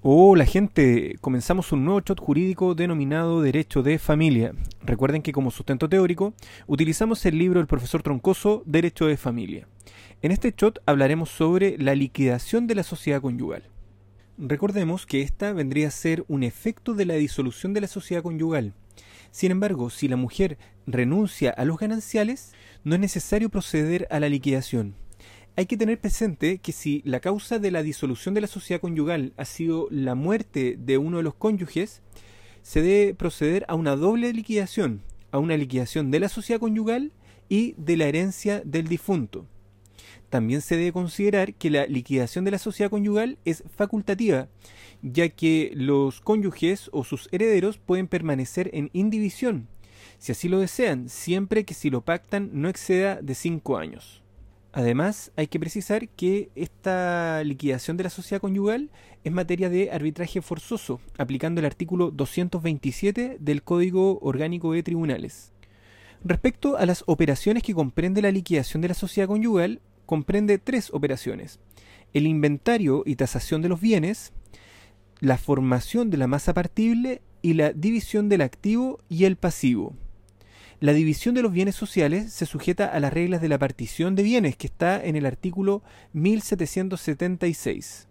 Hola gente, comenzamos un nuevo shot jurídico denominado Derecho de Familia. Recuerden que como sustento teórico utilizamos el libro del profesor Troncoso Derecho de Familia. En este shot hablaremos sobre la liquidación de la sociedad conyugal. Recordemos que esta vendría a ser un efecto de la disolución de la sociedad conyugal. Sin embargo, si la mujer renuncia a los gananciales, no es necesario proceder a la liquidación hay que tener presente que si la causa de la disolución de la sociedad conyugal ha sido la muerte de uno de los cónyuges, se debe proceder a una doble liquidación, a una liquidación de la sociedad conyugal y de la herencia del difunto. También se debe considerar que la liquidación de la sociedad conyugal es facultativa, ya que los cónyuges o sus herederos pueden permanecer en indivisión, si así lo desean, siempre que si lo pactan no exceda de cinco años. Además, hay que precisar que esta liquidación de la sociedad conyugal es materia de arbitraje forzoso, aplicando el artículo 227 del Código Orgánico de Tribunales. Respecto a las operaciones que comprende la liquidación de la sociedad conyugal, comprende tres operaciones. El inventario y tasación de los bienes, la formación de la masa partible y la división del activo y el pasivo. La división de los bienes sociales se sujeta a las reglas de la partición de bienes que está en el artículo 1776.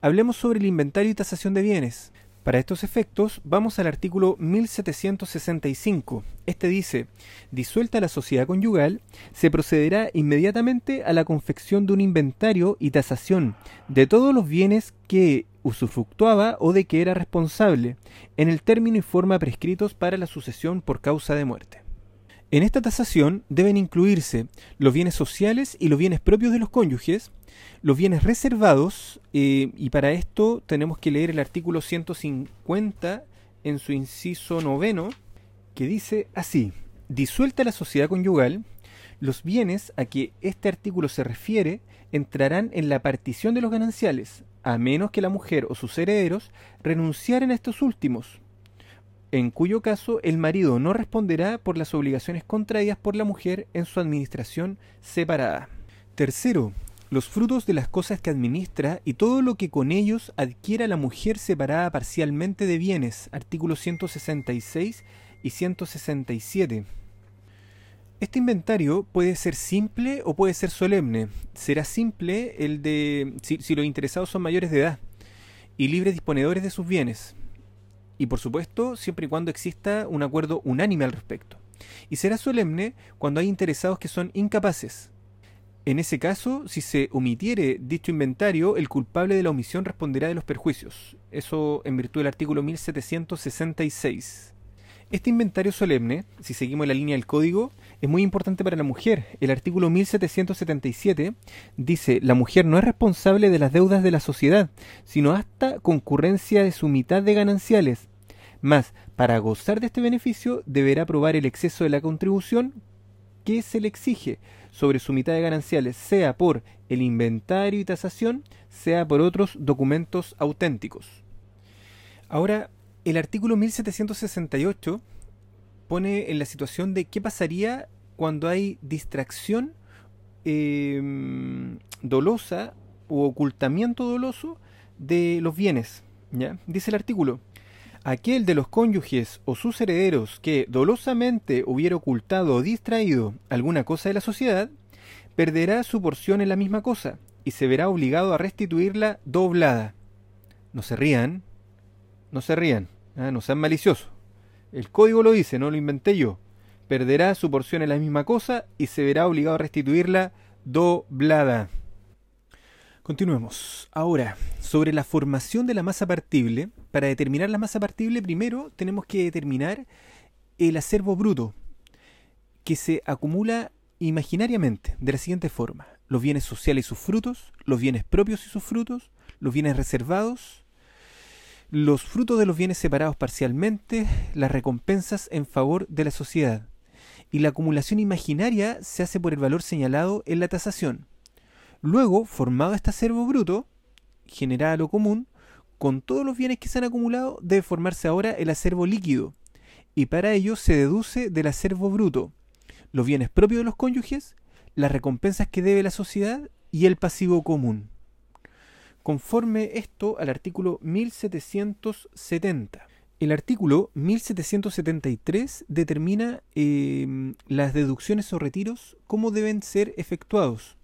Hablemos sobre el inventario y tasación de bienes. Para estos efectos, vamos al artículo 1765. Este dice, disuelta la sociedad conyugal, se procederá inmediatamente a la confección de un inventario y tasación de todos los bienes que usufructuaba o de que era responsable, en el término y forma prescritos para la sucesión por causa de muerte. En esta tasación deben incluirse los bienes sociales y los bienes propios de los cónyuges, los bienes reservados, eh, y para esto tenemos que leer el artículo 150 en su inciso noveno, que dice así, disuelta la sociedad conyugal, los bienes a que este artículo se refiere entrarán en la partición de los gananciales, a menos que la mujer o sus herederos renunciaren a estos últimos en cuyo caso el marido no responderá por las obligaciones contraídas por la mujer en su administración separada. Tercero, los frutos de las cosas que administra y todo lo que con ellos adquiera la mujer separada parcialmente de bienes, artículos 166 y 167. Este inventario puede ser simple o puede ser solemne. Será simple el de si, si los interesados son mayores de edad y libres disponedores de sus bienes y por supuesto siempre y cuando exista un acuerdo unánime al respecto. Y será solemne cuando hay interesados que son incapaces. En ese caso, si se omitiere dicho inventario, el culpable de la omisión responderá de los perjuicios. Eso en virtud del artículo 1766. Este inventario solemne, si seguimos la línea del código, es muy importante para la mujer. El artículo 1777 dice, la mujer no es responsable de las deudas de la sociedad, sino hasta concurrencia de su mitad de gananciales. Más, para gozar de este beneficio, deberá probar el exceso de la contribución que se le exige sobre su mitad de gananciales, sea por el inventario y tasación, sea por otros documentos auténticos. Ahora, el artículo 1768 pone en la situación de qué pasaría cuando hay distracción em, dolosa o ocultamiento doloso de los bienes. ¿ya? Dice el artículo, aquel de los cónyuges o sus herederos que dolosamente hubiera ocultado o distraído alguna cosa de la sociedad, perderá su porción en la misma cosa y se verá obligado a restituirla doblada. No se rían, no se rían. Ah, no sean maliciosos. El código lo dice, no lo inventé yo. Perderá su porción en la misma cosa y se verá obligado a restituirla doblada. Continuemos. Ahora, sobre la formación de la masa partible, para determinar la masa partible primero tenemos que determinar el acervo bruto, que se acumula imaginariamente de la siguiente forma. Los bienes sociales y sus frutos, los bienes propios y sus frutos, los bienes reservados, los frutos de los bienes separados parcialmente, las recompensas en favor de la sociedad. Y la acumulación imaginaria se hace por el valor señalado en la tasación. Luego, formado este acervo bruto, generado lo común, con todos los bienes que se han acumulado, debe formarse ahora el acervo líquido. Y para ello se deduce del acervo bruto los bienes propios de los cónyuges, las recompensas que debe la sociedad y el pasivo común. conforme esto al artículo 1770. El artículo 1773 determina em, las deducciones o retiros, cómo deben ser efectuados.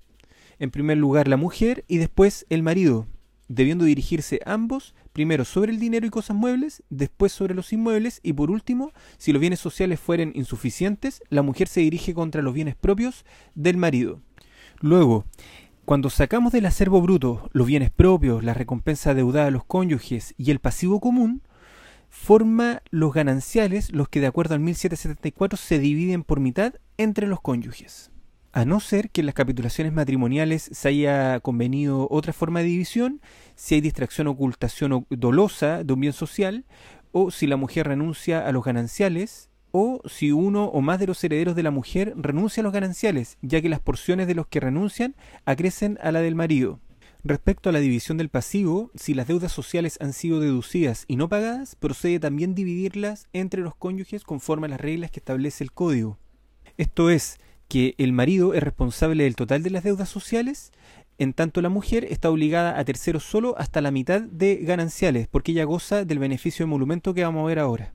En primer lugar la mujer y después el marido, debiendo dirigirse ambos primero sobre el dinero y cosas muebles, después sobre los inmuebles y por último, si los bienes sociales fueren insuficientes, la mujer se dirige contra los bienes propios del marido. Luego, cuando sacamos del acervo bruto los bienes propios, la recompensa deudada a los cónyuges y el pasivo común, forma los gananciales los que de acuerdo al 1774 se dividen por mitad entre los cónyuges. A no ser que en las capitulaciones matrimoniales se haya convenido otra forma de división, si hay distracción, ocultación dolosa de un bien social, o si la mujer renuncia a los gananciales, o si uno o más de los herederos de la mujer renuncia a los gananciales, ya que las porciones de los que renuncian acrecen a la del marido. Respecto a la división del pasivo, si las deudas sociales han sido deducidas y no pagadas, procede también dividirlas entre los cónyuges conforme a las reglas que establece el código. Esto es, que el marido es responsable del total de las deudas sociales, en tanto la mujer está obligada a terceros solo hasta la mitad de gananciales, porque ella goza del beneficio de monumento que vamos a ver ahora.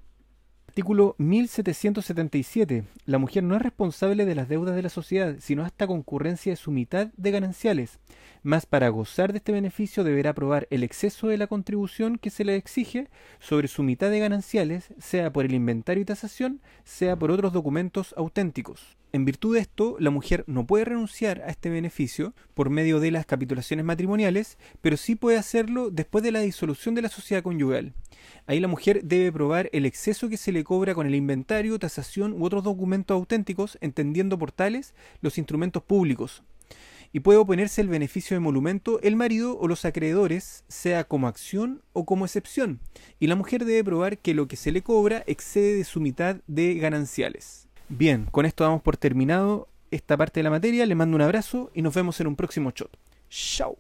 Artículo 1777. La mujer no es responsable de las deudas de la sociedad, sino hasta concurrencia de su mitad de gananciales. Mas para gozar de este beneficio deberá probar el exceso de la contribución que se le exige sobre su mitad de gananciales, sea por el inventario y tasación, sea por otros documentos auténticos. En virtud de esto, la mujer no puede renunciar a este beneficio por medio de las capitulaciones matrimoniales, pero sí puede hacerlo después de la disolución de la sociedad conyugal. Ahí la mujer debe probar el exceso que se le cobra con el inventario, tasación u otros documentos auténticos, entendiendo por tales los instrumentos públicos. Y puede oponerse el beneficio de monumento el marido o los acreedores, sea como acción o como excepción. Y la mujer debe probar que lo que se le cobra excede de su mitad de gananciales. Bien, con esto damos por terminado esta parte de la materia. Le mando un abrazo y nos vemos en un próximo shot. Chao.